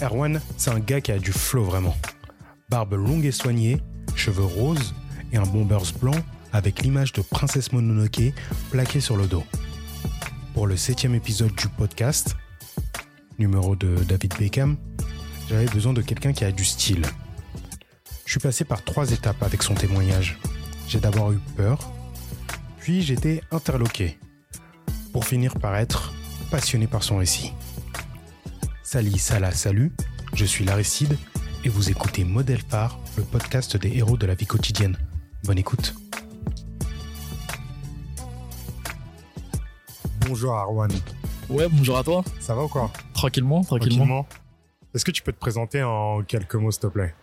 Erwan, c'est un gars qui a du flow vraiment. Barbe longue et soignée, cheveux roses et un bombers blanc avec l'image de Princesse Mononoke plaquée sur le dos. Pour le septième épisode du podcast, numéro de David Beckham, j'avais besoin de quelqu'un qui a du style. Je suis passé par trois étapes avec son témoignage. J'ai d'abord eu peur, puis j'étais interloqué, pour finir par être passionné par son récit. Salut, Salah, salut, je suis Laricide et vous écoutez Modèle Phare, le podcast des héros de la vie quotidienne. Bonne écoute. Bonjour Arwan, Ouais, bonjour à toi. ça va ou quoi? Tranquillement, tranquillement. Est-ce que tu peux te présenter en quelques mots s'il te plaît?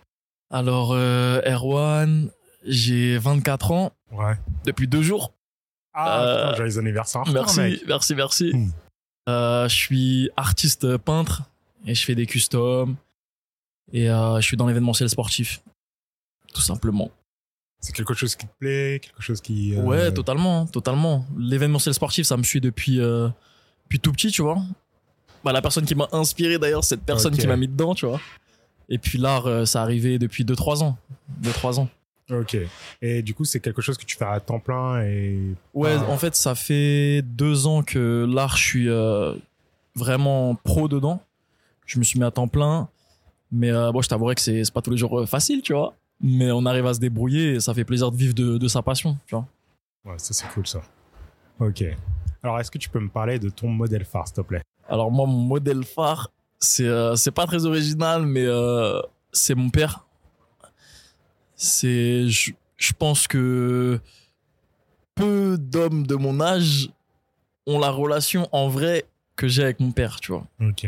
Alors, euh, Erwan, j'ai 24 ans Ouais. depuis deux jours. Ah, Euh, joyeux anniversaire. merci, merci, merci. Hmm. Euh, je suis artiste peintre et je fais des customs et euh, je suis dans l'événementiel sportif, tout simplement. C'est quelque chose qui te plaît, quelque chose qui... euh, Ouais, totalement, totalement. L'événementiel sportif, ça me suit depuis, euh, depuis tout petit, tu vois. Bah, la personne qui m'a inspiré d'ailleurs, cette personne qui m'a mis dedans, tu vois. Et puis l'art, ça arrivé depuis 2-3 ans. 2-3 ans. Ok. Et du coup, c'est quelque chose que tu fais à temps plein et... Ouais, Ah. en fait, ça fait deux ans que l'art, je suis euh, vraiment pro dedans. Je me suis mis à temps plein. Mais euh, bon, je t'avouerai que c'est pas tous les jours euh, facile, tu vois. Mais on arrive à se débrouiller et ça fait plaisir de vivre de, de sa passion, tu vois. Ouais, ça c'est cool ça. Ok. Alors, est-ce que tu peux me parler de ton modèle phare, s'il te plaît? Alors moi, mon modèle phare, c'est euh, pas très original, mais euh, c'est mon père. C'est, je, je pense que peu d'hommes de mon âge ont la relation en vrai que j'ai avec mon père, tu vois. Ok.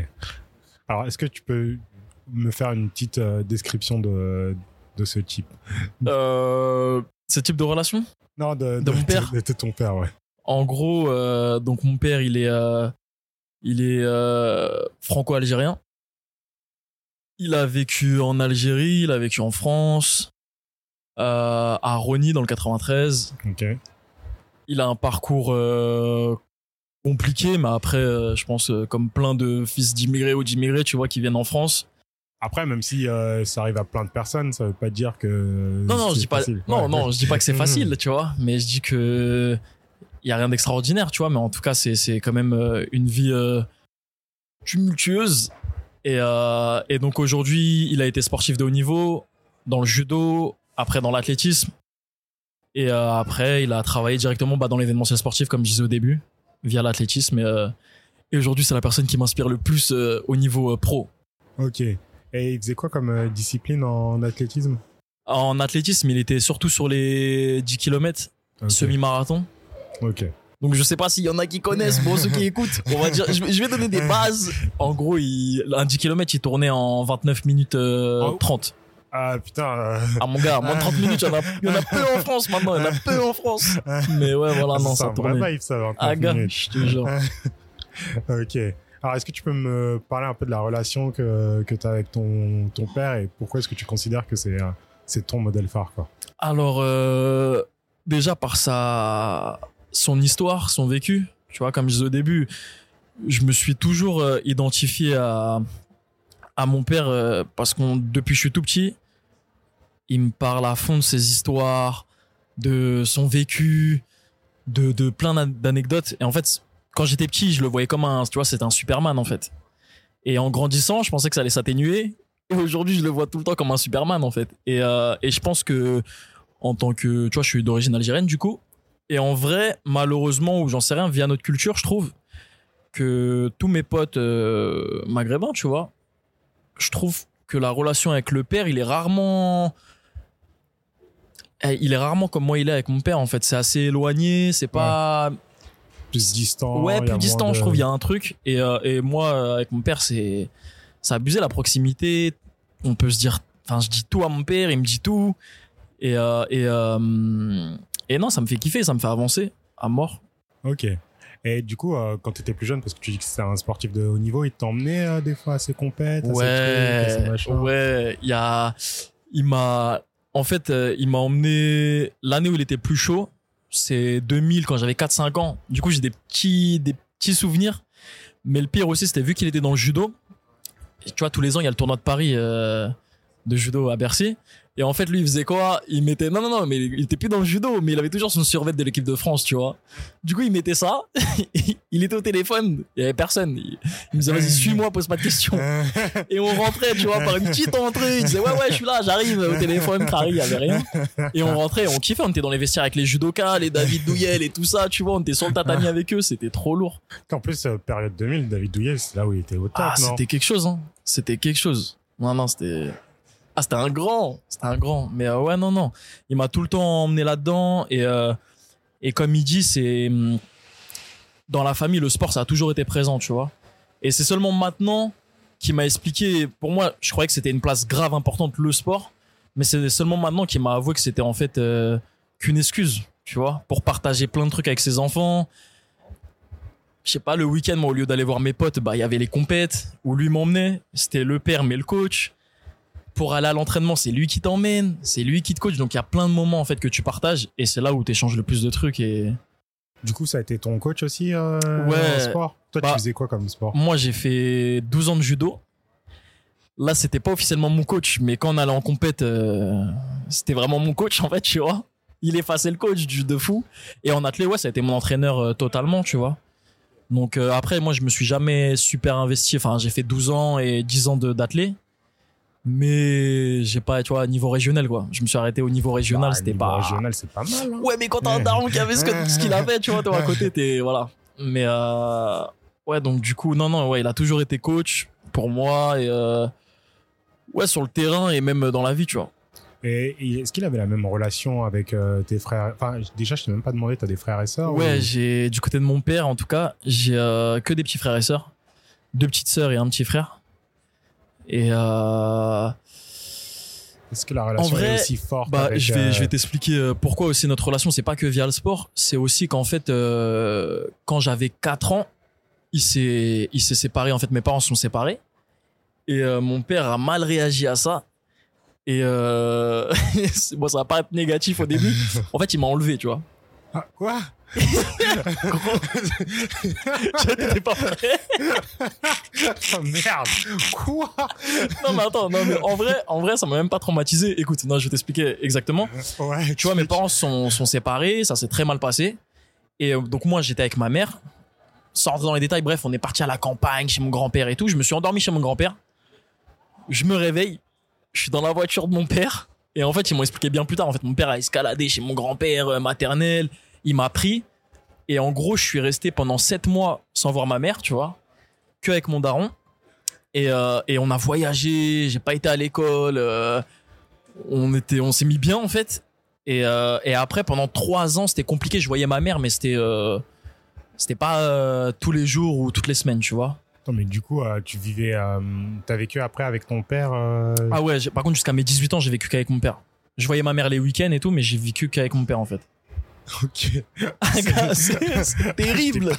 Alors, est-ce que tu peux me faire une petite euh, description de, de ce type? Euh, ce type de relation? Non, de, De mon père De, ton père, ouais. En gros, euh, donc mon père, il est, il est franco-algérien. Il a vécu en Algérie, il a vécu en France, euh, à Rony dans le 93. Ok. Il a un parcours euh, compliqué, mais après, euh, je pense, euh, comme plein de fils d'immigrés ou d'immigrés, tu vois, qui viennent en France. Après, même si euh, ça arrive à plein de personnes, ça veut pas dire que. Non, non, je dis pas, facile. non, Ouais. non, je dis pas que c'est facile, tu vois, mais je dis que il y a rien d'extraordinaire, tu vois, mais en tout cas, c'est c'est quand même euh, une vie euh, tumultueuse. Et, euh, et donc aujourd'hui, il a été sportif de haut niveau dans le judo, après dans l'athlétisme, et euh, après, il a travaillé directement bah, dans l'événementiel sportif, comme je disais au début, via l'athlétisme. Et, euh, et aujourd'hui, c'est la personne qui m'inspire le plus euh, au niveau euh, pro. Ok. Et il faisait quoi comme discipline en athlétisme? En athlétisme, il était surtout sur les 10 km, semi-marathon. Ok. Donc je sais pas s'il y en a qui connaissent, bon ceux qui écoutent, on va dire, je vais, donner des bases. En gros, il, un 10 km, il tournait en 29 minutes euh, Oh. 30. Ah putain. euh, Ah mon gars, moins de 30 minutes, il y en a, il y en a peu en France maintenant, il y en a peu en France. Mais ouais, voilà, non, c'est ça un vrai tournait. vibe, ça. 29 Ah gars, minutes. je te jure. Ok. Alors, est-ce que tu peux me parler un peu de la relation que, que tu as avec ton, ton père et pourquoi est-ce que tu considères que c'est euh, c'est ton modèle phare quoi? Alors, euh, déjà par sa, son histoire, son vécu, tu vois, comme je disais au début, je me suis toujours identifié à, à mon père euh, parce qu'on depuis que je suis tout petit, il me parle à fond de ses histoires, de son vécu, de, de plein d'an- d'anecdotes. Et en fait, quand j'étais petit, je le voyais comme un, tu vois, c'était un Superman en fait. Et en grandissant, je pensais que ça allait s'atténuer. Et aujourd'hui, je le vois tout le temps comme un Superman en fait. Et, euh, et je pense que en tant que, tu vois, je suis d'origine algérienne du coup. Et en vrai, malheureusement, ou j'en sais rien, via notre culture, je trouve que tous mes potes euh, maghrébins, tu vois, je trouve que la relation avec le père, il est rarement, Eh, il est rarement comme moi il est avec mon père. En fait, c'est assez éloigné, c'est pas, Plus distant. ouais, plus distant. de- Je trouve il y a un truc. Et, euh, et moi, euh, avec mon père, c'est, ça abusé la proximité. On peut se dire, enfin, je dis tout à mon père, il me dit tout. Et euh, et euh, et non, ça me fait kiffer, ça me fait avancer à mort. Ok. Et du coup, euh, quand tu étais plus jeune, parce que tu dis que c'était un sportif de haut niveau, il t'emmenait euh, des fois à ses compètes, à ses trucs, à ses Ouais, machins ouais, il y a, il m'a, en fait, euh, il m'a emmené l'année où il était plus chaud. C'est 2000 quand j'avais 4-5 ans. Du coup, j'ai des petits, des petits souvenirs. Mais le pire aussi, c'était vu qu'il était dans le judo. tu vois, tous les ans, il y a le tournoi de Paris euh, de judo à Bercy. Et en fait, lui, il faisait quoi? Il mettait. Non, non, non, mais il était plus dans le judo, mais il avait toujours son survêt de l'équipe de France, tu vois. Du coup, il mettait ça. il était au téléphone. Il y avait personne. Il, il me disait, vas-y, suis-moi, pose pas de questions. Et on rentrait, tu vois, par une petite entrée. Il disait, ouais, ouais, je suis là, j'arrive au téléphone. Paris, il y avait rien. Et on rentrait, on kiffait. On était dans les vestiaires avec les judokas, les David Douyel et tout ça, tu vois. On était sur le tatami avec eux. C'était trop lourd. En plus, euh, période 2000, David Douillet, c'est là où il était au top, Ah, c'était quelque chose, hein. C'était quelque chose. Non, non, c'était. Ah, c'était un grand. C'était un grand. Mais euh, ouais, non, non. Il m'a tout le temps emmené là-dedans. Et, euh, et comme il dit, c'est. hum, Dans la famille, le sport, ça a toujours été présent, tu vois. Et c'est seulement maintenant qu'il m'a expliqué. Pour moi, je croyais que c'était une place grave importante, le sport. Mais c'est seulement maintenant qu'il m'a avoué que c'était en fait euh, qu'une excuse, tu vois, pour partager plein de trucs avec ses enfants. Je sais pas, le week-end, moi, au lieu d'aller voir mes potes, bah, il y avait les compètes où lui m'emmenait. C'était le père, mais le coach. Pour aller à l'entraînement, c'est lui qui t'emmène, c'est lui qui te coach. Donc, il y a plein de moments, en fait, que tu partages et c'est là où tu échanges le plus de trucs et, Du coup, ça a été ton coach aussi euh, Ouais. en sport? Toi, Bah, tu faisais quoi comme sport? Moi, j'ai fait 12 ans de judo. Là, c'était pas officiellement mon coach, mais quand on allait en compète, euh, c'était vraiment mon coach, en fait, tu vois. Il effaçait le coach du de fou. Et en athlète, ouais, ça a été mon entraîneur euh, totalement, tu vois. Donc euh, après, moi, je me suis jamais super investi. Enfin, j'ai fait 12 ans et 10 ans de d'athlète. Mais j'ai pas, tu vois, niveau régional, quoi. Je me suis arrêté au niveau régional, Bah, c'était pas. régional, c'est pas mal. hein. Ouais, mais quand t'as un daron qui avait ce qu'il avait, tu vois, toi à côté, t'es. Voilà. Mais euh, ouais, donc du coup, non, non, ouais, il a toujours été coach pour moi et. euh, ouais, sur le terrain et même dans la vie, tu vois. Et, et est-ce qu'il avait la même relation avec euh, tes frères? Enfin, déjà, je t'ai même pas demandé, t'as des frères et sœurs Ouais, ou- j'ai du côté de mon père, en tout cas, j'ai que des petits frères et sœurs, deux petites sœurs et un petit frère. Et euh, Est-ce que la relation vrai, est aussi forte bah, avec, je vais, euh, je vais t'expliquer euh, pourquoi aussi notre relation, c'est pas que via le sport, c'est aussi qu'en fait, euh, quand j'avais 4 ans, il s'est, il s'est séparé, en fait, mes parents se sont séparés. Et euh, mon père a mal réagi à ça. Et bon, ça va pas être négatif au début. En fait, il m'a enlevé, tu vois. Ah, quoi? T'étais pas prêt Oh merde Quoi Non, mais attends, non, mais en vrai, en vrai, ça m'a même pas traumatisé. Écoute, non, je vais t'expliquer exactement. Ouais, Tu vois, mes parents sont, sont séparés, ça s'est très mal passé. Et euh, donc, moi, j'étais avec ma mère. Sans rentrer dans les détails, bref, on est parti à la campagne chez mon grand-père et tout. Je me suis endormi chez mon grand-père. Je me réveille. Je suis dans la voiture de mon père. Et en fait, ils m'ont expliqué bien plus tard. En fait, mon père a escaladé chez mon grand-père euh, maternel. Il m'a pris. Et en gros, je suis resté pendant sept mois sans voir ma mère, tu vois. Que avec mon daron. Et, euh, et on a voyagé. J'ai pas été à l'école. euh, on était, on s'est mis bien, en fait. Et, euh, et après, pendant trois ans, c'était compliqué. Je voyais ma mère, mais c'était, c'était pas tous les jours ou toutes les semaines, tu vois. Attends, mais du coup, tu vivais. T'as vécu après avec ton père Ah ouais, par contre, jusqu'à mes 18 ans, j'ai vécu qu'avec mon père. Je voyais ma mère les week-ends et tout, mais j'ai vécu qu'avec mon père, en fait. Ok. c'est c'est terrible.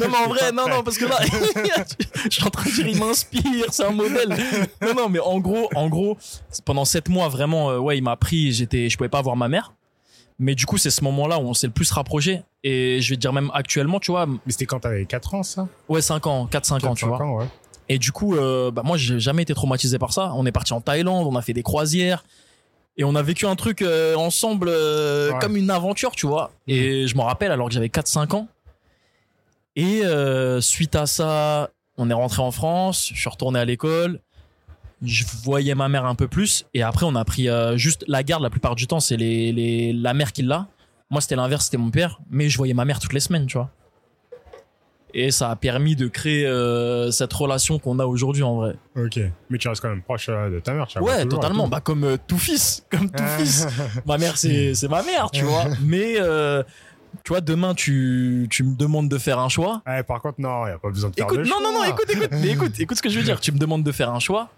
Non, mais en vrai, non, non, parce que là, je suis en train de dire, il m'inspire, c'est un modèle. Non, non, mais en gros, en gros, pendant sept mois, vraiment, euh, ouais, il m'a pris, j'étais, je pouvais pas voir ma mère. Mais du coup, c'est ce moment-là où on s'est le plus rapproché. Et je vais te dire même actuellement, tu vois, Mais c'était quand t'avais 4 ans, ça? Ouais, 5 ans, 4-5 ans, tu 4-5 vois. ans, ouais. Et du coup, euh, bah moi, j'ai jamais été traumatisé par ça. On est parti en Thaïlande, on a fait des croisières. Et on a vécu un truc euh, ensemble euh, Ouais. comme une aventure, tu vois. Et je m'en rappelle alors que j'avais 4-5 ans. Et euh, suite à ça, on est rentré en France, je suis retourné à l'école. Je voyais ma mère un peu plus. Et après, on a pris juste la garde la plupart du temps, c'est les, les, la mère qui l'a. Moi, c'était l'inverse, c'était mon père. Mais je voyais ma mère toutes les semaines, tu vois. Et ça a permis de créer euh, cette relation qu'on a aujourd'hui en vrai. Ok. Mais tu restes quand même proche euh, de ta mère, tu la vois Ouais, toujours et totalement. tout. Bah comme euh, tout fils, comme tout Ah. fils. Ma mère, c'est c'est ma mère, tu vois. Mais euh, tu vois, demain tu tu me demandes de faire un choix. Ouais, par contre, non, y a pas besoin de faire Écoute, de non, non, non, choix. écoute, écoute, mais écoute, écoute ce que je veux dire. Tu me demandes de faire un choix.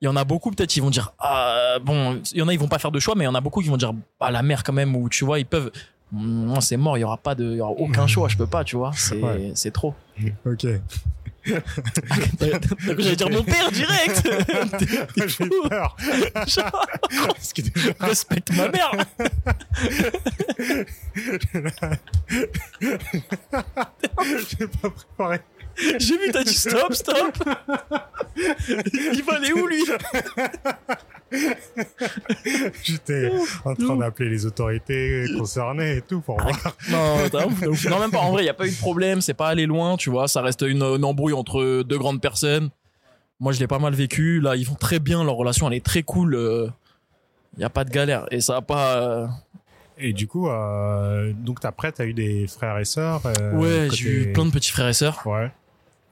Il y en a beaucoup, peut-être, ils vont dire, ah, bon, il y en a, ils vont pas faire de choix, mais il y en a beaucoup qui vont dire, bah, la mère, quand même, ou tu vois, ils peuvent, moi, c'est mort, il y aura pas de, il y aura aucun choix, je peux pas, tu vois, c'est, Ouais. c'est trop. Ok. J'allais dire mon père direct. J'ai fou. peur. Respecte ma mère. j'ai pas préparé. J'ai vu, t'as dit stop, stop. Il va aller où lui J'étais en train d'appeler les autorités concernées et tout pour voir. Non, ouf, même pas. En vrai, il y a pas eu de problème. C'est pas allé loin, tu vois. Ça reste une, une embrouille entre deux grandes personnes. Moi, je l'ai pas mal vécu. Là, ils vont très bien. Leur relation, elle est très cool. Il y a pas de galère. Et ça a pas. euh, Et du coup, euh, donc après, t'as eu des frères et sœurs. euh, Ouais, j'ai eu plein de petits frères et sœurs. Ouais.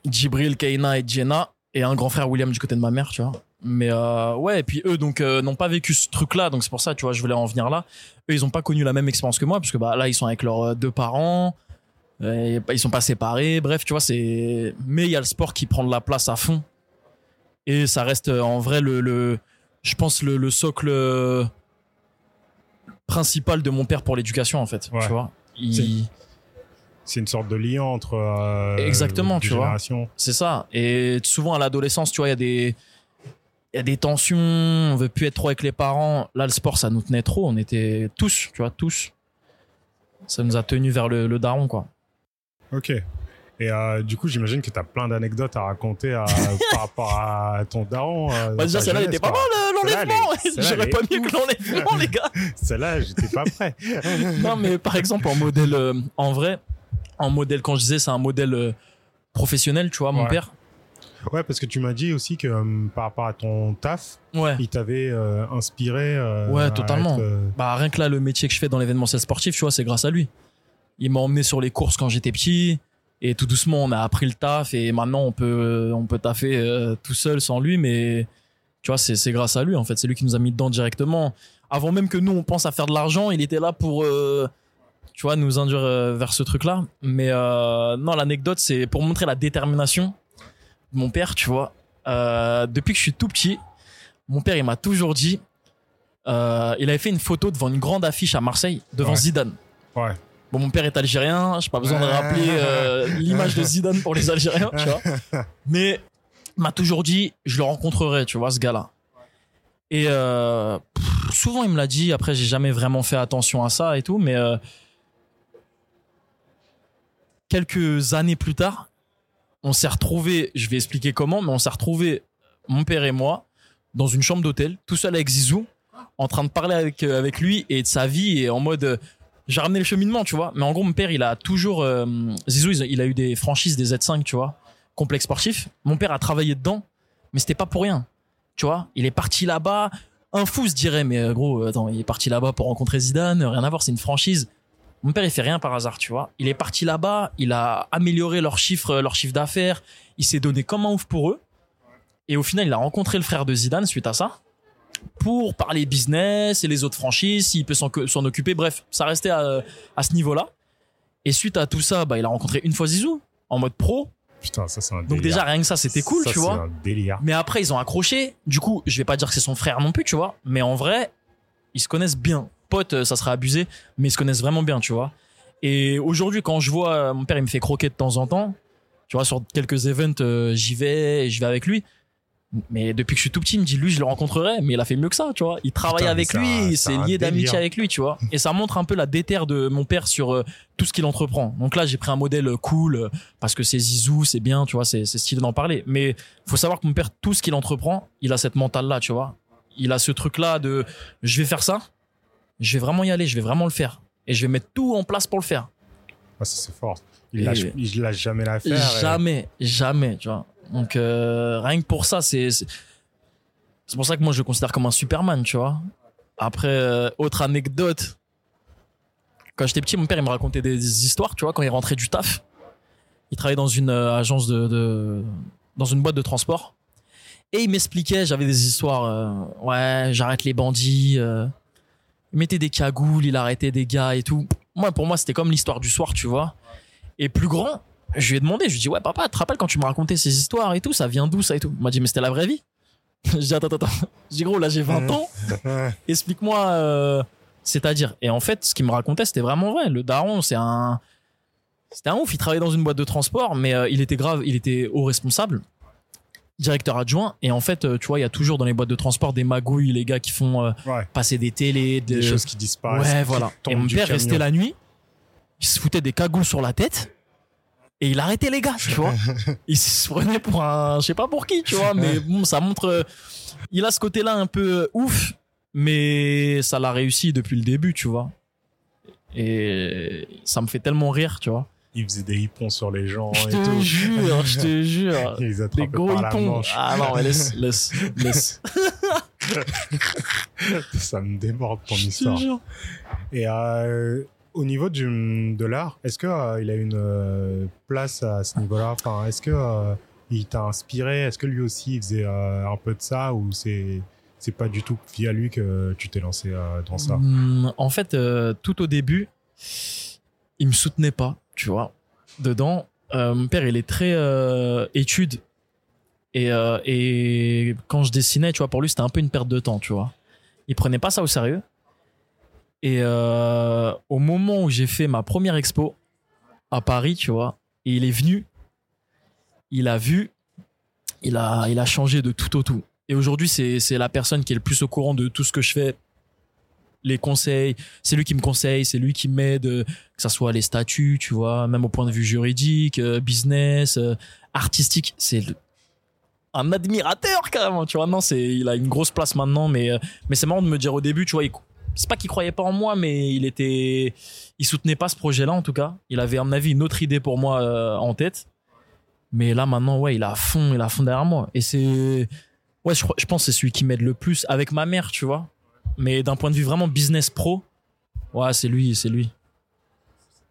Djibril, Kaina et Jenna. Et un grand frère William du côté de ma mère, tu vois. Mais euh, ouais, et puis eux, donc, euh, n'ont pas vécu ce truc-là. Donc, c'est pour ça, tu vois, je voulais en venir là. Eux, ils ont pas connu la même expérience que moi, parce que bah, là, ils sont avec leurs euh, deux parents. Et, bah, ils sont pas séparés. Bref, tu vois, c'est. Mais il y a le sport qui prend de la place à fond. Et ça reste en vrai le, le je pense le, le socle principal de mon père pour l'éducation en fait. Ouais. Tu vois. Il- C'est une sorte de lien entre. euh, Exactement, tu vois. C'est ça. Et souvent à l'adolescence, tu vois, il y a des il y a des tensions, on veut plus être trop avec les parents. Là, le sport, ça nous tenait trop. On était tous, tu vois, tous. Ça nous a tenus vers le, le daron, quoi. Ok. Et euh, du coup, j'imagine que t'as plein d'anecdotes à raconter à- par rapport à ton daron. euh, Bah, déjà, celle-là, elle était pas mal, euh, l'enlèvement. J'aurais pas mieux que l'enlèvement, les gars. Celle-là, j'étais pas prêt. non, mais par exemple, en modèle, euh, en vrai, en modèle, quand je disais, c'est un modèle euh, professionnel, tu vois, mon Ouais. père. Ouais, parce que tu m'as dit aussi que euh, par rapport à ton taf, Ouais. il t'avait euh, inspiré. euh, Ouais, totalement. être, euh, Bah, rien que là, le métier que je fais dans l'événementiel sportif, tu vois, c'est grâce à lui. Il m'a emmené sur les courses quand j'étais petit. Et tout doucement, on a appris le taf. Et maintenant, on peut, on peut taffer tout seul sans lui. Mais, tu vois, c'est, grâce à lui, en fait. C'est lui qui nous a mis dedans directement. Avant même que nous, on pense à faire de l'argent, il était là pour, tu vois, nous induire euh, vers ce truc-là. Mais, euh, non, l'anecdote, c'est pour montrer la détermination de mon père, tu vois. Euh, depuis que je suis tout petit, mon père, il m'a toujours dit, euh, il avait fait une photo devant une grande affiche à Marseille, devant Ouais. Zidane. Ouais. Bon, mon père est algérien, j'ai pas besoin de rappeler l'image de Zidane pour les Algériens, tu vois. Mais il m'a toujours dit, je le rencontrerai, tu vois, ce gars-là. Et euh, souvent, il me l'a dit. Après, j'ai jamais vraiment fait attention à ça et tout, mais euh, quelques années plus tard, on s'est retrouvés. Je vais expliquer comment, mais on s'est retrouvés, mon père et moi, dans une chambre d'hôtel, tout seul avec Zizou, en train de parler avec euh, avec lui et de sa vie et en mode. euh, j'ai ramené le cheminement, tu vois. Mais en gros, mon père, il a toujours. euh, Zizou, il a- eu des franchises des Z5, tu vois. Complexe sportif. Mon père a travaillé dedans, mais c'était pas pour rien. Tu vois, il est parti là-bas. Un fou se dirait, mais gros, attends, il est parti là-bas pour rencontrer Zidane, rien à voir, c'est une franchise. Mon père, il fait rien par hasard, tu vois. Il est parti là-bas, il a amélioré leurs chiffres, leur chiffre d'affaires, il s'est donné comme un ouf pour eux. Et au final, il a rencontré le frère de Zidane suite à ça pour parler business et les autres franchises, s'il peut s'en occuper. Bref, ça restait à, à ce niveau-là. Et suite à tout ça, bah, il a rencontré une fois Zizou en mode pro. Putain, ça, c'est un Donc délire. déjà, rien que ça, c'était cool, Ça, tu c'est vois. un délire. Mais après, ils ont accroché. Du coup, je vais pas dire que c'est son frère non plus, tu vois. Mais en vrai, ils se connaissent bien. Pote, euh, ça serait abusé, mais ils se connaissent vraiment bien, tu vois. Et aujourd'hui, quand je vois, euh, mon père, il me fait croquer de temps en temps. Tu vois, sur quelques events, euh, j'y vais, et je vais avec lui. Mais depuis que je suis tout petit, il me dit, lui, je le rencontrerai, mais il a fait mieux que ça, tu vois. Il travaille Putain, avec lui, c'est c'est un lié d'amitié avec lui, tu vois. Et ça montre un peu la déterre de mon père sur euh, tout ce qu'il entreprend. Donc là, j'ai pris un modèle cool, euh, parce que c'est Zizou, c'est bien, tu vois, c'est c'est stylé d'en parler. Mais faut savoir que mon père, tout ce qu'il entreprend, il a cette mentale-là, tu vois. Il a ce truc-là de, je vais faire ça, je vais vraiment y aller, je vais vraiment le faire. Et je vais mettre tout en place pour le faire. Ah, ça, c'est fort. Il lâche, il lâche jamais l'affaire. et- Jamais, jamais, tu vois. Donc euh, rien que pour ça, c'est c'est pour ça que moi je le considère comme un Superman, tu vois. Après, euh, autre anecdote. Quand j'étais petit, mon père il me racontait des histoires, tu vois, quand il rentrait du taf. Il travaillait dans une euh, agence de, de dans une boîte de transport. Et il m'expliquait, j'avais des histoires, ouais, j'arrête les bandits. Il mettait des cagoules, il arrêtait des gars et tout. Moi, pour moi, c'était comme l'histoire du soir, tu vois. Et plus grand, je lui ai demandé, je lui ai dit, ouais, papa, tu te rappelles quand tu me racontais ces histoires et tout, ça vient d'où ça et tout Il m'a dit, mais c'était la vraie vie. je dis, attends, attends, attends. Je dis, gros, là, j'ai 20 ans, explique-moi, euh, c'est-à-dire. Et en fait, ce qu'il me racontait, c'était vraiment vrai. Le daron, c'est un. C'était un ouf. Il travaillait dans une boîte de transport, mais euh, il était grave, il était haut responsable, directeur adjoint. Et en fait, euh, tu vois, il y a toujours dans les boîtes de transport des magouilles, les gars qui font euh, Ouais. passer des télés, Des de- choses qui disparaissent. Ouais, voilà. Et mon père restait la nuit, il se foutait des cagoules sur la tête Et il arrêtait les gars, tu vois. il se prenait pour un, je sais pas pour qui, tu vois, mais bon, ça montre, euh, il a ce côté-là un peu ouf, mais ça l'a réussi depuis le début, tu vois. Et ça me fait tellement rire, tu vois. Il faisait des hippons sur les gens Je et te tout. jure, je te jure. Il les Des gros par la hippons. manche. Ah non, mais laisse, laisse, laisse. Ça me déborde ton Je te histoire. jure. Et euh, au niveau du, de l'art, est-ce que euh, il a une euh, place à ce niveau-là? Enfin, est-ce que euh, il t'a inspiré? Est-ce que lui aussi il faisait un peu de ça ou c'est c'est pas du tout via lui que tu t'es lancé dans ça? Hum, En fait, tout au début, il me soutenait pas, tu vois. Dedans, euh, mon père, il est très euh, étude. Et, euh, et quand je dessinais, tu vois, pour lui, c'était un peu une perte de temps, tu vois. Il prenait pas ça au sérieux. Et au moment où j'ai fait ma première expo à Paris, tu vois, et il est venu, il a vu, il a, il a changé de tout au tout. Et aujourd'hui, c'est la personne qui est le plus au courant de tout ce que je fais, les conseils. C'est lui qui me conseille, c'est lui qui m'aide, euh, que ça soit les statuts, tu vois, même au point de vue juridique, euh, business, euh, artistique. C'est un admirateur carrément, tu vois. Non, c'est, il a une grosse place maintenant, mais, mais c'est marrant de me dire au début, tu vois, c'est pas qu'il croyait pas en moi, mais il était, il soutenait pas ce projet-là en tout cas. Il avait à mon avis une autre idée pour moi en tête. Mais là maintenant, ouais, il à fond, il à fond derrière moi. Et c'est, ouais, je, je pense que c'est celui qui m'aide le plus avec ma mère, tu vois. Mais d'un point de vue vraiment business pro, ouais, c'est lui, c'est lui.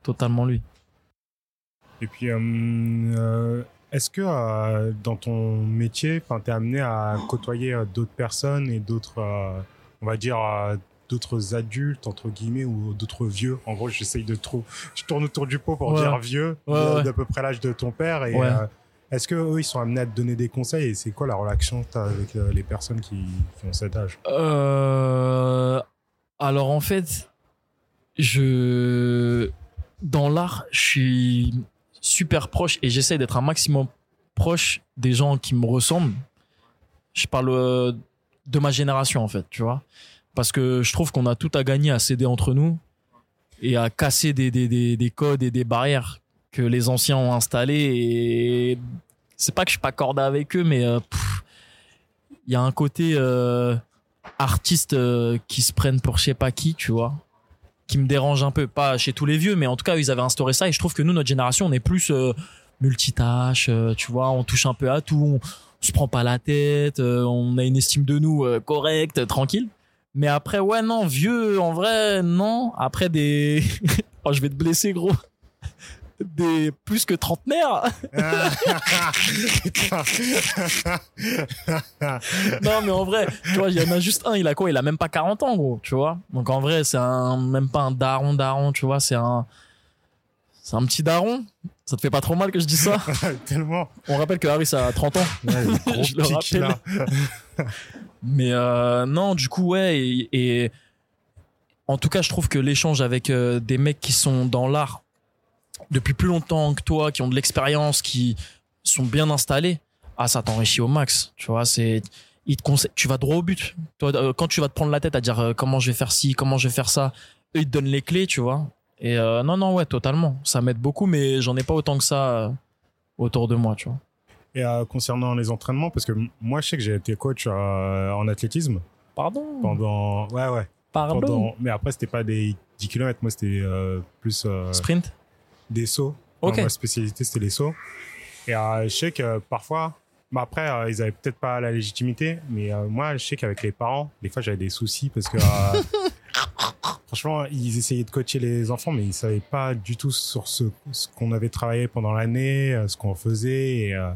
Totalement lui. Et puis, euh, euh, est-ce que euh, dans ton métier, enfin, t'es amené à côtoyer d'autres personnes et d'autres, euh, on va dire, d'autres adultes entre guillemets ou d'autres vieux? En gros, j'essaye de trop, je tourne autour du pot pour Ouais. dire vieux, Ouais, de- ouais. d'à peu près l'âge de ton père. Et Ouais. Est-ce que eux, ils sont amenés à te donner des conseils et c'est quoi la relation que t'as avec euh, les personnes qui, qui ont cet âge? Euh, alors en fait, je dans l'art, je suis super proche et j'essaie d'être un maximum proche des gens qui me ressemblent. Je parle euh, de ma génération en fait, tu vois, parce que je trouve qu'on a tout à gagner à s'aider entre nous et à casser des, des, des, des codes et des barrières que les anciens ont installés et c'est pas que je suis pas cordé avec eux mais euh, il y a un côté euh, artistes euh, qui se prennent pour je sais pas qui, tu vois, qui me dérange un peu. Pas chez tous les vieux, mais en tout cas, ils avaient instauré ça. Et je trouve que nous, notre génération, on est plus multitâche, tu vois, on touche un peu à tout, on, se prend pas la tête, on a une estime de nous correcte, tranquille. Mais après, ouais, non, vieux, en vrai, non. Après, des. oh, je vais te blesser, gros. Des plus que trentenaires. Non, mais en vrai, tu vois, il y en a juste un, il a quoi? Il a même pas 40 ans, gros, tu vois? Donc en vrai, c'est un, même pas un daron, daron, tu vois, c'est un, c'est un petit daron. Ça te fait pas trop mal que je dis ça? Tellement. On rappelle que Harris a 30 ans. Ouais, le gros Je le rappelle. là. Mais euh, non, du coup, ouais, et, et en tout cas, je trouve que l'échange avec euh, des mecs qui sont dans l'art depuis plus longtemps que toi, qui ont de l'expérience, qui sont bien installés, ah, ça t'enrichit au max. Tu vois, c'est, ils te conseillent, tu vas droit au but. Toi, euh, quand tu vas te prendre la tête à dire euh, comment je vais faire ci, comment je vais faire ça, eux, ils te donnent les clés, tu vois. Et euh, non, non, ouais, totalement. Ça m'aide beaucoup, mais j'en ai pas autant que ça euh, autour de moi, tu vois. Et concernant les entraînements, parce que moi, je sais que j'ai été coach en athlétisme Pardon? pendant. Ouais, ouais. Pardon? Pendant... Mais après, c'était pas des 10 km, moi, c'était plus Sprint? Des sauts. Ma spécialité, c'était les sauts. Et euh, je sais que parfois. bah après, euh, ils avaient peut-être pas la légitimité, mais euh, moi, je sais qu'avec les parents, des fois, j'avais des soucis parce que. euh, Franchement, ils essayaient de coacher les enfants, mais ils savaient pas du tout sur ce, ce qu'on avait travaillé pendant l'année, ce qu'on faisait, et euh,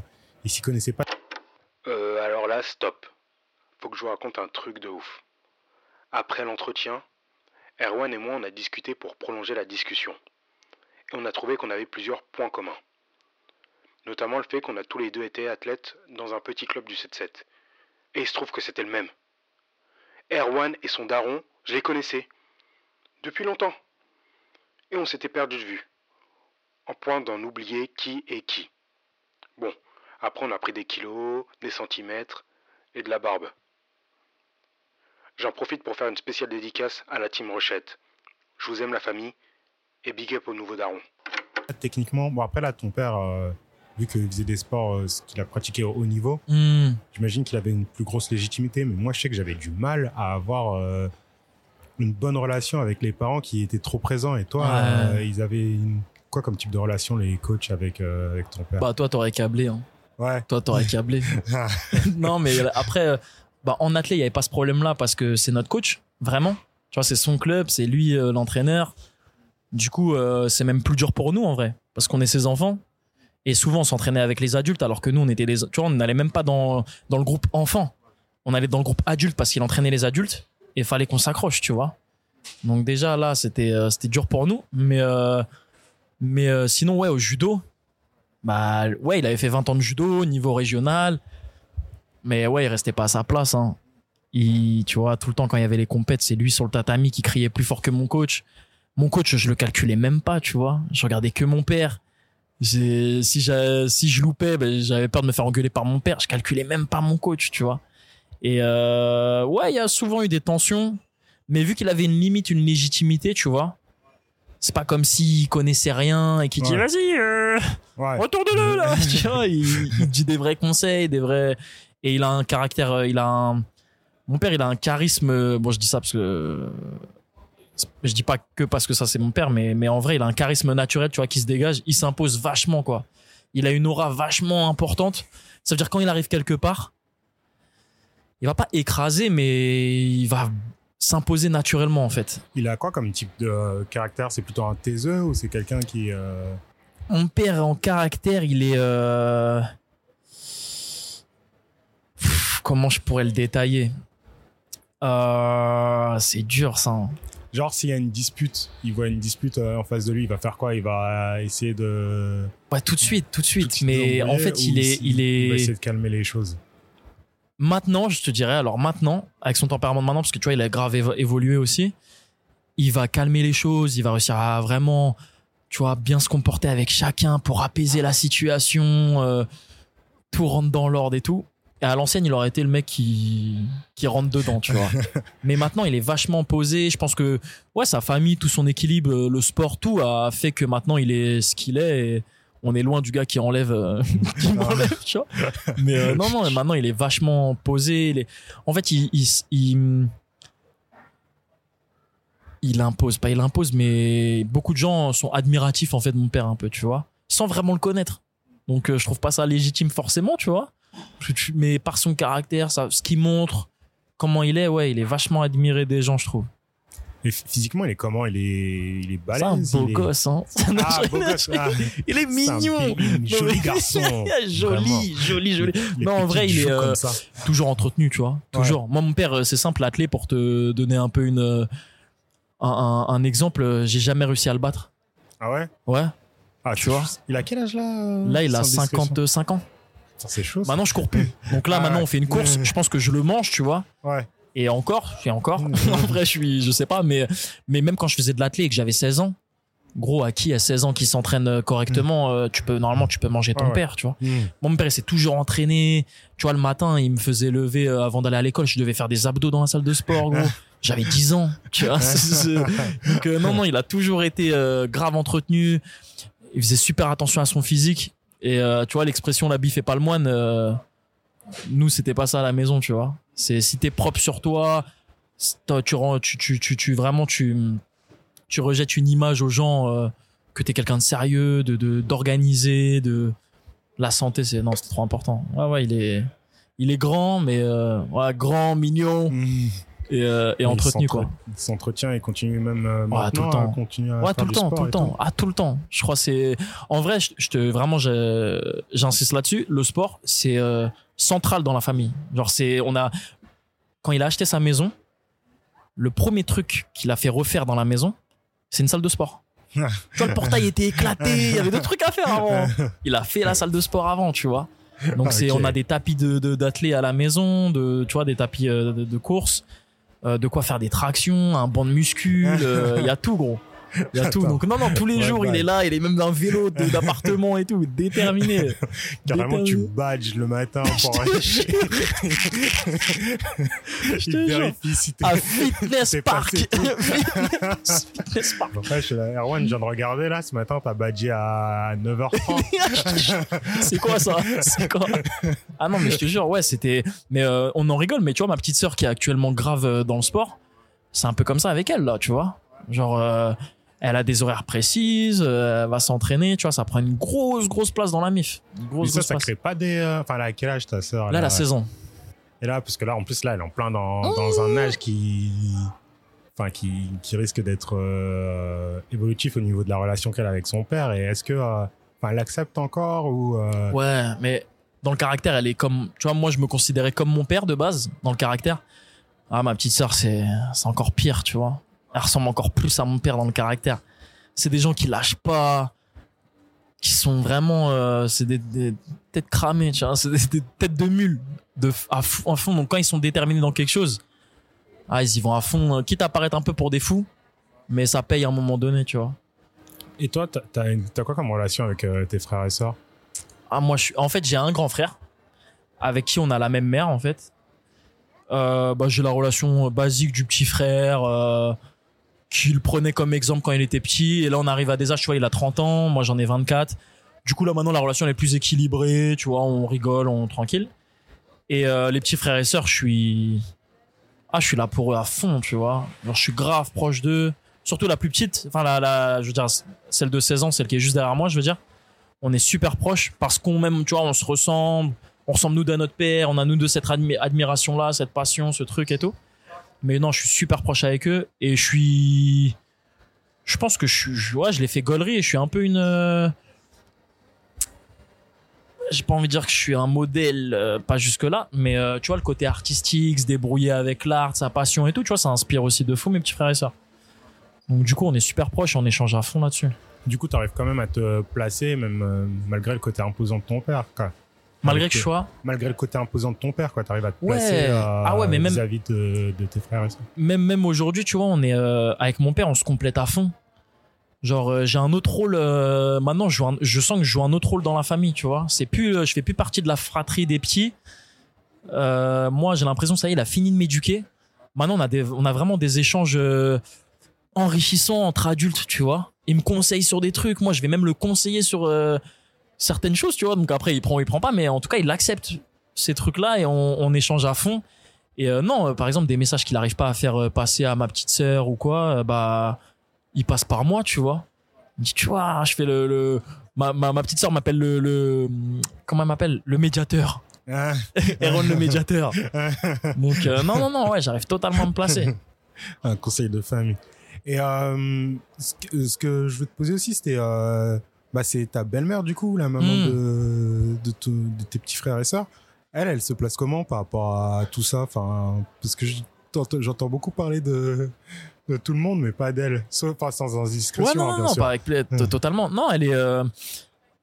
ils s'y connaissaient pas. Euh, alors là, stop. Faut que je vous raconte un truc de ouf. Après l'entretien, Erwan et moi, on a discuté pour prolonger la discussion. Et on a trouvé qu'on avait plusieurs points communs. Notamment le fait qu'on a tous les deux été athlètes dans un petit club du 7-7. Et il se trouve que c'était le même. Erwan et son daron, je les connaissais. Depuis longtemps. Et on s'était perdu de vue. En point d'en oublier qui est qui. Bon, après, on a pris des kilos, des centimètres et de la barbe. J'en profite pour faire une spéciale dédicace à la team Rochette. Je vous aime la famille et big up au nouveau daron. Techniquement, bon après là, ton père, euh, vu qu'il faisait des sports euh, qu'il a pratiqué au haut niveau, Hmm. j'imagine qu'il avait une plus grosse légitimité. Mais moi, je sais que j'avais du mal à avoir euh, une bonne relation avec les parents qui étaient trop présents. Et toi, Ouais. euh, ils avaient une- quoi comme type de relation les coachs avec euh, avec ton père? Bah, toi, t'aurais câblé. Hein. Ouais. Toi, t'aurais câblé. non, mais après, bah, en athlète, il n'y avait pas ce problème-là parce que c'est notre coach, vraiment. Tu vois, c'est son club, c'est lui euh, l'entraîneur. Du coup, euh, c'est même plus dur pour nous en vrai, parce qu'on est ses enfants. Et souvent, on s'entraînait avec les adultes, alors que nous, on était des. Tu on n'allait même pas dans, le groupe enfant. On allait dans le groupe adulte parce qu'il entraînait les adultes et fallait qu'on s'accroche, tu vois. Donc, déjà, là, c'était euh, dur pour nous. Mais, euh, sinon, ouais, au judo, bah, ouais, il avait fait 20 ans de judo, niveau régional. Mais ouais, il restait pas à sa place. Hein. Il, tu vois, tout le temps quand il y avait les compètes, c'est lui sur le tatami qui criait plus fort que mon coach. Mon coach, je le calculais même pas, tu vois. Je regardais que mon père. Si, si je loupais, ben, j'avais peur de me faire engueuler par mon père. Je calculais même pas mon coach, tu vois. Et euh, ouais, il y a souvent eu des tensions. Mais vu qu'il avait une limite, une légitimité, tu vois. C'est pas comme s'il connaissait rien et qu'il dit vas-y, euh, Ouais. retourne-le là tu vois il, il dit des vrais conseils des vrais et il a un caractère euh, il a un mon père il a un charisme euh, bon je dis ça parce que je dis pas que parce que ça c'est mon père mais mais en vrai il a un charisme naturel tu vois qui se dégage il s'impose vachement quoi il a une aura vachement importante ça veut dire quand il arrive quelque part il va pas écraser mais il va s'imposer naturellement en fait Il a quoi comme type de euh, caractère? C'est plutôt un taiseux ou c'est quelqu'un qui euh, Mon père en caractère, il est. euh, Pff, Comment je pourrais le détailler? C'est dur ça. hein. Genre s'il y a une dispute, il voit une dispute euh, en face de lui, il va faire quoi? Il va essayer de Ouais, tout de suite, tout de suite. tout de suite Mais en fait, il est, il il va est. essayer de calmer les choses? Maintenant, je te dirais, alors maintenant, avec son tempérament de maintenant, parce que tu vois, il a grave évo- évolué aussi, il va calmer les choses, il va réussir à vraiment, tu vois, bien se comporter avec chacun pour apaiser la situation, euh, tout rentre dans l'ordre et tout. Et à l'ancienne, il aurait été le mec qui, qui rentre dedans, tu vois. Mais maintenant, il est vachement posé. Je pense que, ouais, sa famille, tout son équilibre, euh, le sport, tout a fait que maintenant, il est ce qu'il est. Et on est loin du gars qui enlève, euh, qui m'enlève, tu vois. Mais euh, non, non, maintenant, il est vachement posé. il est- En fait, il, il, il, il impose, pas il impose, mais beaucoup de gens sont admiratifs, en fait, de mon père, un peu, tu vois, sans vraiment le connaître. Donc, euh, je trouve pas ça légitime forcément, tu vois. Mais par son caractère, ça, ce qu'il montre, comment il est, ouais, il est vachement admiré des gens, je trouve. Ph- physiquement, il est comment? Il est, il est C'est un balèze. beau est... gosse, hein. Ah, beau gosse. ah. Il est un mignon. joli mais- garçon. Joli, joli, joli. Les Non, en vrai, il est, euh, toujours entretenu, tu vois. Toujours. Moi, mon père, euh, c'est simple, attelé pour te donner un peu une, euh, un, un, un exemple. J'ai jamais réussi à le battre. Ah ouais? Ouais. ah, tu vois. Il a quel âge là Là, il a sans discrétion? 55 ans. C'est chaud. Maintenant, je cours plus. Donc là, Ah maintenant, on fait une course. Je pense que je le mange, tu vois. Ouais. Et encore, et encore. Mmh. en vrai, je suis, je sais pas, mais, mais même quand je faisais de l'athlé et que j'avais 16 ans, gros, à qui à 16 ans qui s'entraîne euh, correctement, euh, tu peux, normalement, tu peux manger ton ouais. père, tu vois. Hmm. Mon père, il s'est toujours entraîné. Tu vois, le matin, il me faisait lever euh, avant d'aller à l'école. Je devais faire des abdos dans la salle de sport, gros. J'avais 10 ans, tu vois. Donc, euh, non, non, il a toujours été euh, grave entretenu. Il faisait super attention à son physique. Et euh, tu vois, l'expression la bif et pas le moine, euh, nous, c'était pas ça à la maison, tu vois. C'est si t'es propre sur toi, c'est- tu, tu, tu, tu, tu vraiment, tu, tu rejettes une image aux gens euh, que t'es quelqu'un de sérieux, d'organisé, de, la santé, c'est non, c'était trop important. Ouais, ouais, il est, il est grand, mais ouais, grand, mignon Hmm. Et, euh, et entretenu quoi. Il s'entretient et continue même euh, Ouais, maintenant tout le temps. à Ouais, tout le temps, tout le et temps. Ah, tout le temps. Je crois c'est, en vrai, je, je te vraiment, j'insiste là-dessus. Le sport, c'est euh, central dans la famille. Genre, c'est, on a, quand il a acheté sa maison, le premier truc qu'il a fait refaire dans la maison, c'est une salle de sport. tu vois, le portail était éclaté, il y avait d'autres trucs à faire avant. Il a fait la salle de sport avant, tu vois. Donc c'est, on a des tapis de, d'athlètes à la maison, de, tu vois, des tapis euh, de, de course, de quoi faire des tractions, un banc de muscule, euh, il y a tout gros. Il y a tout. Donc non, non, tous les Ouais, jours, il est là, il est même d'un vélo, d'appartement et tout, déterminé. Carrément, tu badges le matin pour Je aller. Il te vérifie si t'es. À Fitness Park. Fitness, Fitness Park. Après, je suis là, Erwan, je viens de regarder là, ce matin, t'as badgé à 9h30. C'est quoi ça? C'est quoi? Ah non, mais je te jure, ouais, c'était. Mais euh, on en rigole, mais tu vois, ma petite sœur qui est actuellement grave euh, dans le sport, c'est un peu comme ça avec elle, là, tu vois? Genre, euh, elle a des horaires précises, euh, elle va s'entraîner, tu vois, ça prend une grosse, grosse place dans la MIF. Une Mais grosse, ça, grosse ça place. crée pas des. euh, Enfin, là, à quel âge ta sœur? Là, la saison. Et là, parce que là, en plus, là, elle est en plein dans, dans un âge qui. Enfin, qui, qui risque d'être euh, évolutif au niveau de la relation qu'elle a avec son père. Et est-ce que. Enfin, elle l'accepte encore ou. euh, Ouais, mais dans le caractère, elle est comme. Tu vois, moi, je me considérais comme mon père de base, dans le caractère. Ah, ma petite sœur, c'est c'est encore pire, tu vois. Elle ressemble encore plus à mon père dans le caractère. C'est des gens qui lâchent pas, qui sont vraiment. euh, c'est des, des têtes cramées, tu vois. C'est des, des têtes de mule de, à, fond. Donc, quand ils sont déterminés dans quelque chose, ah, ils y vont à fond, euh, quitte à paraître un peu pour des fous, mais ça paye à un moment donné, tu vois. Et toi, t'as- t'as une- t'as quoi comme relation avec euh, tes frères et sœurs? Ah, moi, je suis. En fait, j'ai un grand frère avec qui on a la même mère, en fait. Euh, bah, j'ai la relation basique du petit frère euh, qui le prenait comme exemple quand il était petit. Et là, on arrive à des âges, tu vois, il a 30 ans, moi j'en ai 24. Du coup, là, maintenant, la relation est plus équilibrée, tu vois, on rigole, on tranquille. Et euh, les petits frères et sœurs, je suis. Ah, je suis là pour eux à fond, tu vois. Genre, je suis grave proche d'eux. Surtout la plus petite, enfin, la, je veux dire, celle de 16 ans, celle qui est juste derrière moi, je veux dire on est super proches parce qu'on même, tu vois, on se ressemble, on ressemble nous d'un notre père, on a nous deux cette admi- admiration-là, cette passion, ce truc et tout. Mais non, je suis super proche avec eux et je suis, je pense que je je- ouais, je les fais gaulerie et je suis un peu une, euh, j'ai pas envie de dire que je suis un modèle, euh, pas jusque là, mais euh, tu vois le côté artistique, se débrouiller avec l'art, sa passion et tout, tu vois, ça inspire aussi de fou mes petits frères et sœurs. Donc du coup, on est super proches, on échange à fond là-dessus. Du coup, t'arrives quand même à te placer, même malgré le côté imposant de ton père. Quoi. Malgré que je sois Malgré le côté imposant de ton père, quoi. T'arrives à te Ouais. placer euh, Ah ouais, mais même- vis-à-vis de, de tes frères et sœurs. même même aujourd'hui tu vois on est euh, avec mon père on se complète à fond genre euh, j'ai un autre rôle euh, maintenant je, joue un- je sens que je joue un autre rôle dans la famille tu vois c'est plus euh, je fais plus partie de la fratrie des petits Euh, moi j'ai l'impression ça y est il a fini de m'éduquer maintenant on a des on a vraiment des échanges euh, enrichissants entre adultes tu vois il me conseille sur des trucs moi je vais même le conseiller sur euh, certaines choses tu vois donc après il prend ou il prend pas mais en tout cas il accepte ces trucs là et on, on échange à fond et euh, non, euh, par exemple, des messages qu'il n'arrive pas à faire euh, passer à ma petite sœur ou quoi, bah, il passe par moi, tu vois. Il me dit, tu vois, je fais le, le ma, ma, ma petite sœur m'appelle le, le, comment elle m'appelle? Le médiateur. Ah, Aaron le médiateur. Donc, euh, non, non, non, ouais, j'arrive totalement à me placer. un conseil de famille. Et euh, ce, que, ce que je veux te poser aussi, c'était, euh, bah, c'est ta belle-mère du coup, la maman Mm. de, de, to- de tes petits frères et sœurs. Elle, elle se place comment par rapport à tout ça? Enfin, parce que j'entends beaucoup parler de, de tout le monde, mais pas d'elle, sauf pas sans Ouais, indiscrétion, non, hein, non, non, pas avec pla- Mm. totalement. Non, elle est, euh,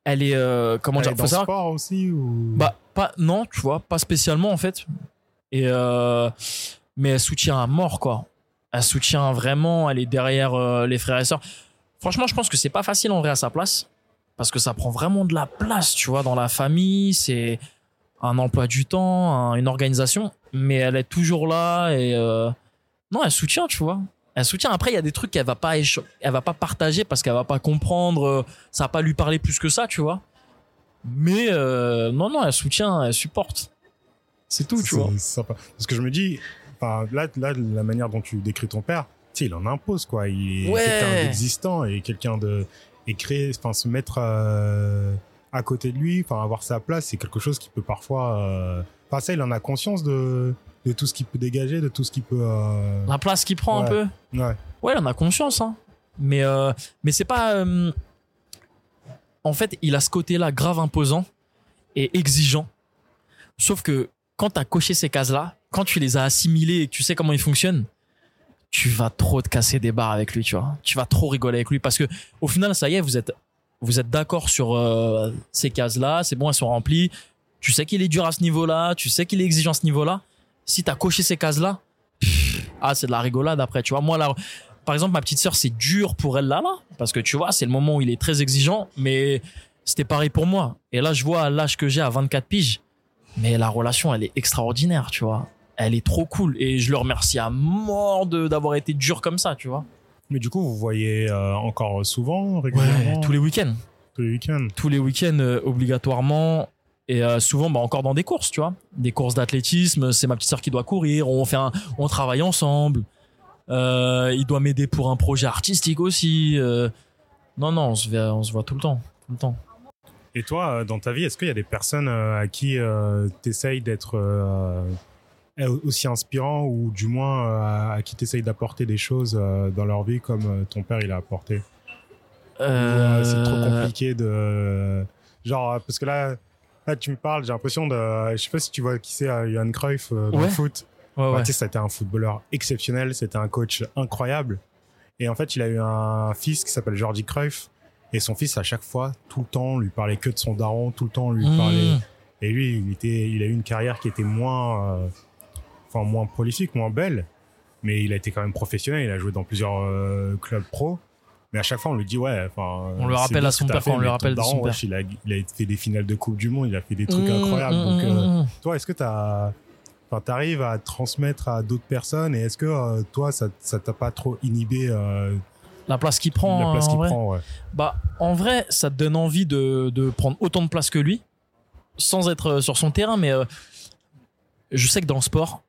elle est, euh, comment Elle dire, est dans le savoir aussi ou? Bah pas non, tu vois, pas spécialement en fait. Et euh, mais elle soutient à mort quoi. Elle soutient vraiment, elle est derrière euh, les frères et sœurs. Franchement, je pense que c'est pas facile en vrai à sa place parce que ça prend vraiment de la place, tu vois, dans la famille, c'est un emploi du temps, un- une organisation, mais elle est toujours là et euh, non, elle soutient, tu vois. Elle soutient. Après, il y a des trucs qu'elle va pas elle va pas partager parce qu'elle va pas comprendre, euh, ça va pas lui parler plus que ça, tu vois. Mais euh, non, non, elle soutient, elle supporte. C'est tout, tu vois. sympa. Parce que je me dis, là, là, la manière dont tu décris ton père, il en impose, quoi. Il est Ouais. quelqu'un d'existant et quelqu'un de, et créer, enfin, se mettre euh, à côté de lui, enfin, avoir sa place, c'est quelque chose qui peut parfois, euh, enfin, ça, il en a conscience de, de tout ce qu'il peut dégager, de tout ce qu'il peut, euh, La place qu'il prend un peu. ouais. Ouais, elle en a conscience, hein. Mais, mais c'est pas. En fait, il a ce côté-là grave imposant et exigeant. Sauf que quand t'as coché ces cases-là, quand tu les as assimilées et que tu sais comment ils fonctionnent, tu vas trop te casser des barres avec lui, tu vois. Tu vas trop rigoler avec lui parce que au final, ça y est, vous êtes, d'accord sur euh, ces cases-là, c'est bon, elles sont remplies. Tu sais qu'il est dur à ce niveau-là, tu sais qu'il est exigeant à ce niveau-là. Si t'as coché ces cases-là, ah, c'est de la rigolade après, tu vois. Moi, la, par exemple, ma petite sœur, c'est dur pour elle là, là, parce que tu vois, c'est le moment où il est très exigeant, mais c'était pareil pour moi. Et là, je vois l'âge que j'ai à 24 piges, mais la relation, elle est extraordinaire, tu vois. Elle est trop cool. Et je le remercie à mort d'avoir été dur comme ça, tu vois. Mais du coup, vous voyez euh, encore souvent, régulièrement tous les week-ends. tous les week-ends. Tous les week-ends, euh, obligatoirement. Et euh, souvent, bah, encore dans des courses, tu vois. Des courses d'athlétisme, c'est ma petite sœur qui doit courir, on fait un, on travaille ensemble. Il doit m'aider pour un projet artistique aussi. non, non, on se, voit, on se voit tout le temps. Tout le temps. Et toi, dans ta vie, est-ce qu'il y a des personnes à qui euh, t'essayes d'être aussi inspirant ou du moins euh, à qui t'essayes d'apporter des choses euh, dans leur vie comme euh, ton père il a apporté? C'est trop compliqué de genre parce que là, là tu me parles, j'ai l'impression de je sais pas si tu vois qui c'est Johan Cruyff dans le foot. Ouais, ouais. tu sais, c'était un footballeur exceptionnel, c'était un coach incroyable. Et en fait, il a eu un fils qui s'appelle Jordi Cruyff. Et son fils, à chaque fois, tout le temps, lui parlait que de son daron, tout le temps lui Mmh. parlait. Et lui, il était, il a eu une carrière qui était moins, euh, enfin moins prolifique, moins belle, mais il a été quand même professionnel. Il a joué dans plusieurs euh, clubs pro. Mais à chaque fois, on lui dit ouais. Enfin, On le rappelle à son père fait, on le rappelle de son daron, père. il a, il a fait des finales de coupe du monde, il a fait des trucs Mmh, incroyables. mmh, donc, euh, mmh, mmh. toi, est-ce que t'as, enfin, t'arrives à transmettre à d'autres personnes et est-ce que euh, toi, ça, ça t'a pas trop inhibé euh, La place qu'il prend. la place en qu'il prend ouais. Bah, en vrai, ça te donne envie de, de prendre autant de place que lui, sans être euh, sur son terrain, mais euh, je sais que dans le sport,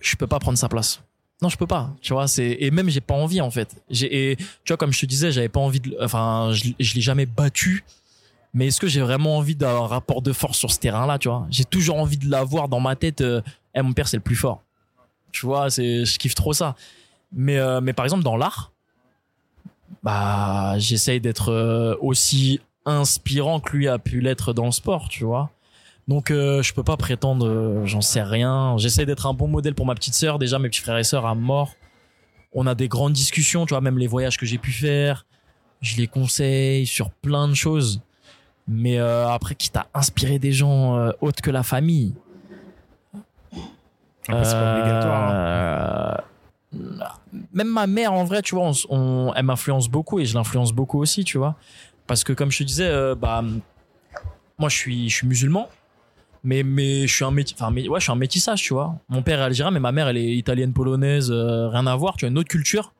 je peux pas prendre sa place. Non, je peux pas. Tu vois, c'est et même j'ai pas envie en fait. J'ai et tu vois comme je te disais, j'avais pas envie de, enfin, je, je l'ai jamais battu. Mais est-ce que j'ai vraiment envie d'un rapport de force sur ce terrain-là, tu vois? J'ai toujours envie de l'avoir dans ma tête. euh, Eh, mon père, c'est le plus fort. Tu vois, c'est, je kiffe trop ça. Mais, euh, mais par exemple, dans l'art, bah, j'essaye d'être euh, aussi inspirant que lui a pu l'être dans le sport, tu vois. Donc, euh, je peux pas prétendre, euh, j'en sais rien. J'essaie d'être un bon modèle pour ma petite sœur. Déjà, mes petits frères et sœurs à mort. On a des grandes discussions, tu vois, même les voyages que j'ai pu faire. Je les conseille sur plein de choses. Mais euh, après, quitte à inspirer des gens euh, autres que la famille. Après, c'est pas obligatoire. hein. Même ma mère, en vrai, tu vois, on s- on- elle m'influence beaucoup et je l'influence beaucoup aussi, tu vois. Parce que, comme je te disais, bah, moi, je suis, je suis musulman, mais, mais je suis un métis, enfin, ouais, je suis un métissage, tu vois. Mon père est algérien, mais ma mère, elle est italienne, polonaise, euh, rien à voir, tu vois, une autre culture.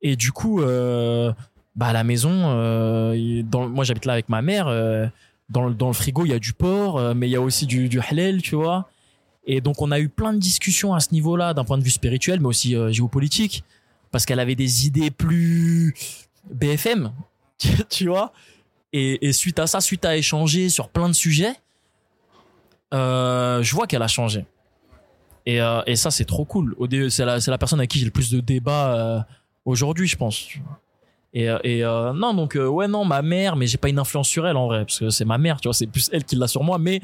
Et du coup, euh, bah, à la maison, euh, moi, j'habite là avec ma mère, dans, dans le frigo, il y a du porc, mais il y a aussi du, du halal, tu vois. Et donc, on a eu plein de discussions à ce niveau-là, d'un point de vue spirituel, mais aussi géopolitique, parce qu'elle avait des idées plus BFM, tu- vois. Et suite à ça, suite à échanger sur plein de sujets, euh, je vois qu'elle a changé. Et, euh, et ça, c'est trop cool. C'est la, la personne avec qui j'ai le plus de débats euh, aujourd'hui, je pense. Et, et non, donc, ouais, non, ma mère, mais j'ai pas une influence sur elle en vrai, parce que c'est ma mère, tu vois, c'est plus elle qui l'a sur moi, mais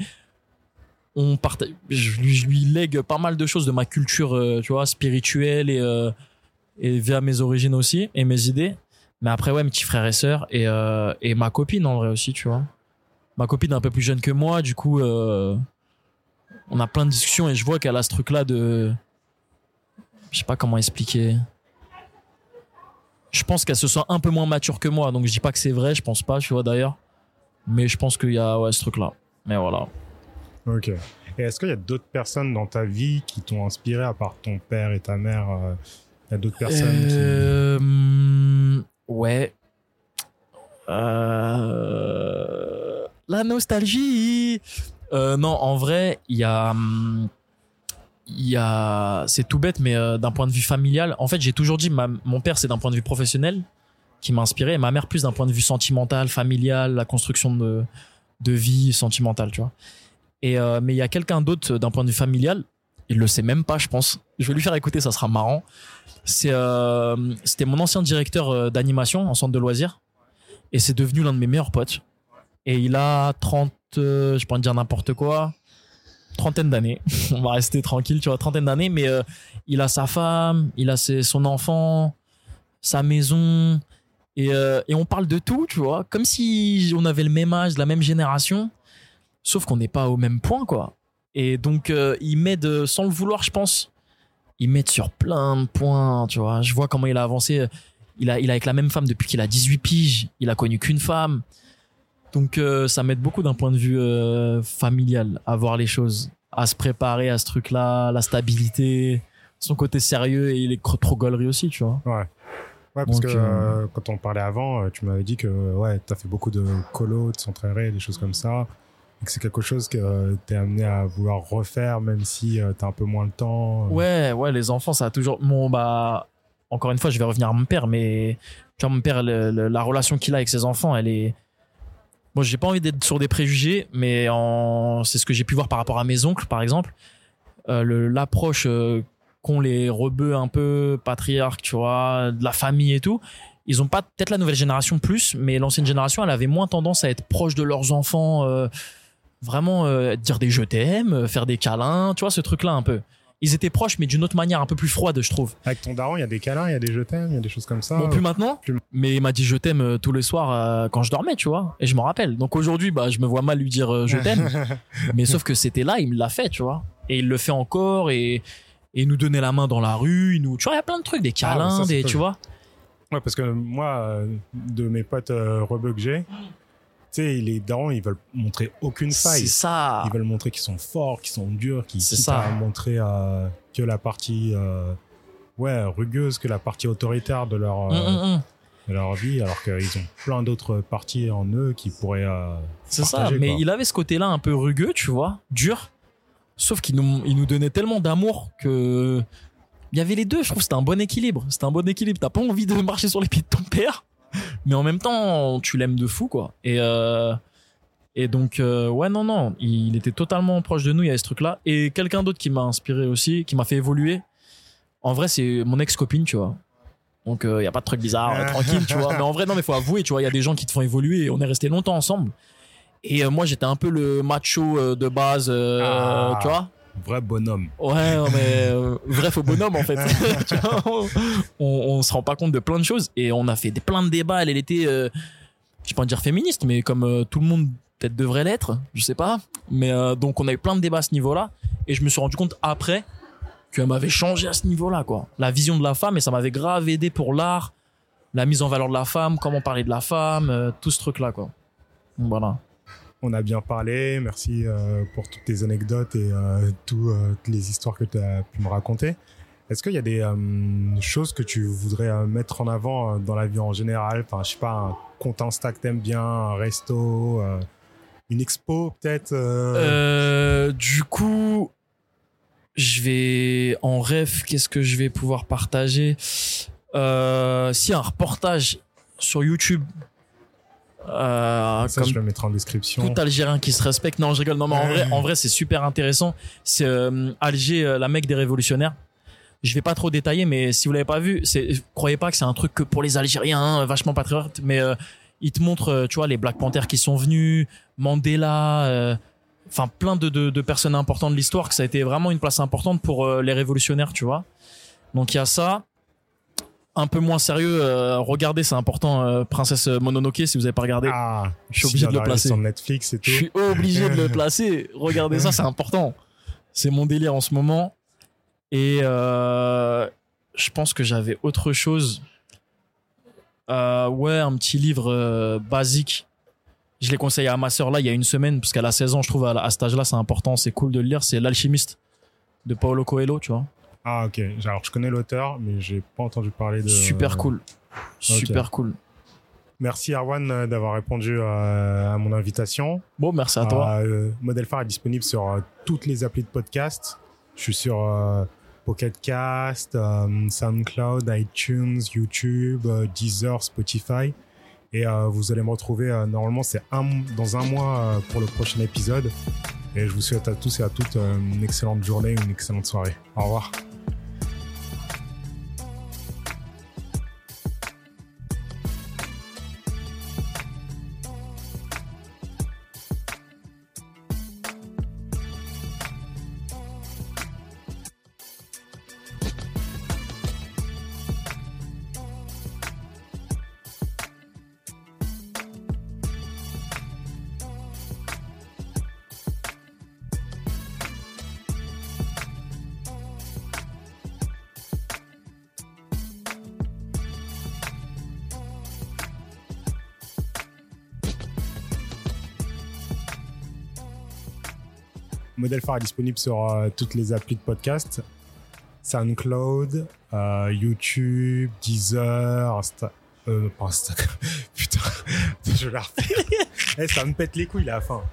on partage, je, lui, lègue pas mal de choses de ma culture, tu vois, spirituelle et, et via mes origines aussi et mes idées. Mais après, ouais, mes petits frères et sœurs et, et ma copine en vrai aussi, tu vois. Ma copine est un peu plus jeune que moi, du coup, on a plein de discussions et je vois qu'elle a ce truc-là de. Je sais pas comment expliquer. Je pense qu'elle se sent un peu moins mature que moi, donc je dis pas que c'est vrai, je pense pas, tu vois d'ailleurs. Mais je pense qu'il y a ouais, ce truc-là. Mais voilà. Ok. Et est-ce qu'il y a d'autres personnes dans ta vie qui t'ont inspiré à part ton père et ta mère euh, Il y a d'autres personnes. Euh, Ouais. Euh, La nostalgie. Euh, non, en vrai, il y a. hum, Il y a. C'est tout bête, mais euh, d'un point de vue familial, en fait, j'ai toujours dit, mon père, c'est d'un point de vue professionnel qui m'a inspiré, et ma mère, plus d'un point de vue sentimental, familial, la construction de, vie sentimentale, tu vois. Et, euh, mais il y a quelqu'un d'autre d'un point de vue familial, il le sait même pas, je pense. Je vais lui faire écouter, ça sera marrant. C'était mon ancien directeur d'animation en centre de loisirs. Et c'est devenu l'un de mes meilleurs potes. Et il a 30, euh, je peux pas dire n'importe quoi, trentaine d'années. On va rester tranquille, tu vois, trentaine d'années. Mais euh, il a sa femme, il a ses- son enfant, sa maison. Et, euh, et on parle de tout, tu vois, comme si on avait le même âge, la même génération. Sauf qu'on n'est pas au même point, quoi. Et donc, euh, il m'aide sans le vouloir, je pense, ils mettent sur plein de points, tu vois. Je vois comment il a avancé. Il a, il a avec la même femme depuis qu'il a 18 piges. Il a connu qu'une femme. Donc euh, ça m'aide beaucoup d'un point de vue euh, familial à voir les choses, à se préparer à ce truc-là, la stabilité, son côté sérieux et les trop gauleries aussi, tu vois. Ouais. Ouais, parce Donc, que euh, quand on parlait avant, tu m'avais dit que ouais, tu as fait beaucoup de colo, de centrérés, des choses comme ça. Et que c'est quelque chose que tu es amené à vouloir refaire, même si tu as un peu moins le temps. Ouais, ouais, les enfants, ça a toujours. Bon, bah, encore une fois, je vais revenir à mon père, mais tu vois, mon père, le- le- la relation qu'il a avec ses enfants, elle est. Bon, j'ai pas envie d'être sur des préjugés, mais en... c'est ce que j'ai pu voir par rapport à mes oncles, par exemple. Euh, L'approche euh, qu'ont les rebeux un peu patriarques, tu vois, de la famille et tout. Ils ont pas peut-être la nouvelle génération plus, mais l'ancienne génération, elle avait moins tendance à être proche de leurs enfants, euh, vraiment dire des je t'aime, faire des câlins, tu vois, ce truc-là un peu ils étaient proches, mais d'une autre manière, un peu plus froide, je trouve. Avec ton daron, il y a des câlins, il y a des je t'aime, il y a des choses comme ça. bon, plus maintenant, plus- mais il m'a dit je t'aime euh, tous les soirs euh, quand je dormais, tu vois, et je m'en rappelle. Donc aujourd'hui, bah, je me vois mal lui dire euh, je t'aime, mais sauf que c'était là, il me l'a fait, tu vois, et il le fait encore, et, et nous donnait la main dans la rue, il nous, tu vois, il y a plein de trucs, des Ah, câlins, ça, des, tu vois. Ouais, parce que moi, euh, de mes potes rebeux que j'ai, sais, les darons, ils veulent montrer aucune faille. C'est ça. Ils veulent montrer qu'ils sont forts, qu'ils sont durs, qu'ils ça. à montrer euh, que la partie euh, ouais rugueuse, que la partie autoritaire de leur Hum, euh, hum, hum. de leur vie, alors qu'ils ont plein d'autres parties en eux qui pourraient. euh, C'est ça, mais quoi. il avait ce côté-là un peu rugueux, tu vois, dur. Sauf qu'il nous, il nous donnait tellement d'amour que. Il y avait les deux, je trouve, c'était un bon équilibre. C'était un bon équilibre. T'as pas envie de marcher sur les pieds de ton père, mais en même temps, tu l'aimes de fou, quoi. Et, euh, et donc, euh, ouais, non, non, il était totalement proche de nous, il y avait ce truc-là. Et quelqu'un d'autre qui m'a inspiré aussi, qui m'a fait évoluer, en vrai, c'est mon ex-copine, tu vois. Donc, il y a pas de truc bizarre, euh, tranquille, tu vois. Mais en vrai, non, mais faut avouer, tu vois, il y a des gens qui te font évoluer et on est resté longtemps ensemble. Et euh, moi, j'étais un peu le macho euh, de base, euh, Ah. tu vois. Vrai bonhomme. Ouais, non, mais euh, vrai faux bonhomme en fait. On, on se rend pas compte de plein de choses et on a fait des, plein de débats. Elle, elle était, euh, je vais pas dire féministe, mais comme euh, tout le monde peut-être devrait l'être, je sais pas. Mais euh, donc on a eu plein de débats à ce niveau-là et je me suis rendu compte après qu'elle m'avait changé à ce niveau-là, quoi. La vision de la femme et ça m'avait grave aidé pour l'art, la mise en valeur de la femme, comment parler de la femme, tout ce truc-là, quoi. Donc, Voilà. On a bien parlé. Merci euh, pour toutes tes anecdotes et euh, tout, euh, toutes les histoires que tu as pu me raconter. Est-ce qu'il y a des choses que tu voudrais mettre en avant dans la vie en général? Enfin, je sais pas, un compte Insta que t'aimes bien, un resto, une expo peut-être du coup, je vais en rêve. Qu'est-ce que je vais pouvoir partager? Si un reportage sur YouTube, euh, Ça, comme je le mettrai en description. tout Algérien qui se respecte. Non, je rigole. Non, mais en vrai, en vrai, c'est super intéressant. C'est euh, Alger, euh, la mecque des révolutionnaires. Je vais pas trop détailler, mais si vous l'avez pas vu, c'est croyez pas que c'est un truc que pour les Algériens, hein, vachement patriote. Mais euh, il te montre, euh, tu vois, les Black Panthers qui sont venus, Mandela, euh, enfin plein de, de, de personnes importantes de l'histoire, que ça a été vraiment une place importante pour les révolutionnaires, tu vois. Donc il y a ça. Un peu moins sérieux, euh, regardez, c'est important, euh, Princesse Mononoke, si vous avez pas regardé. Ah, Je suis obligé de le placer. sur Netflix et tout. Je suis obligé de le placer. Regardez ça, c'est important. C'est mon délire en ce moment. Et euh, je pense que j'avais autre chose. Ouais, un petit livre basique. Je l'ai conseillé à ma sœur là il y a une semaine, parce qu'elle a 16 ans, je trouve, à, à cet âge-là, c'est important, c'est cool de le lire. C'est L'Alchimiste de Paolo Coelho, tu vois. Ah, ok. Alors, je connais l'auteur, mais j'ai pas entendu parler de. Super cool. Super cool. Merci Arwan euh, d'avoir répondu euh, à mon invitation. Bon, merci à toi. Euh, Model Phare est disponible sur euh, toutes les applis de podcast. Je suis sur euh, Pocket Cast, SoundCloud, iTunes, YouTube, Deezer, Spotify. Et vous allez me retrouver normalement c'est un, dans un mois pour le prochain épisode. Et je vous souhaite à tous et à toutes une excellente journée, une excellente soirée. Au revoir. Disponible sur euh, toutes les applis de podcast. SoundCloud, euh, YouTube, Deezer, Insta... Euh, pas Instagram. Putain, je vais la refaire. Eh, ça me pète les couilles, la fin.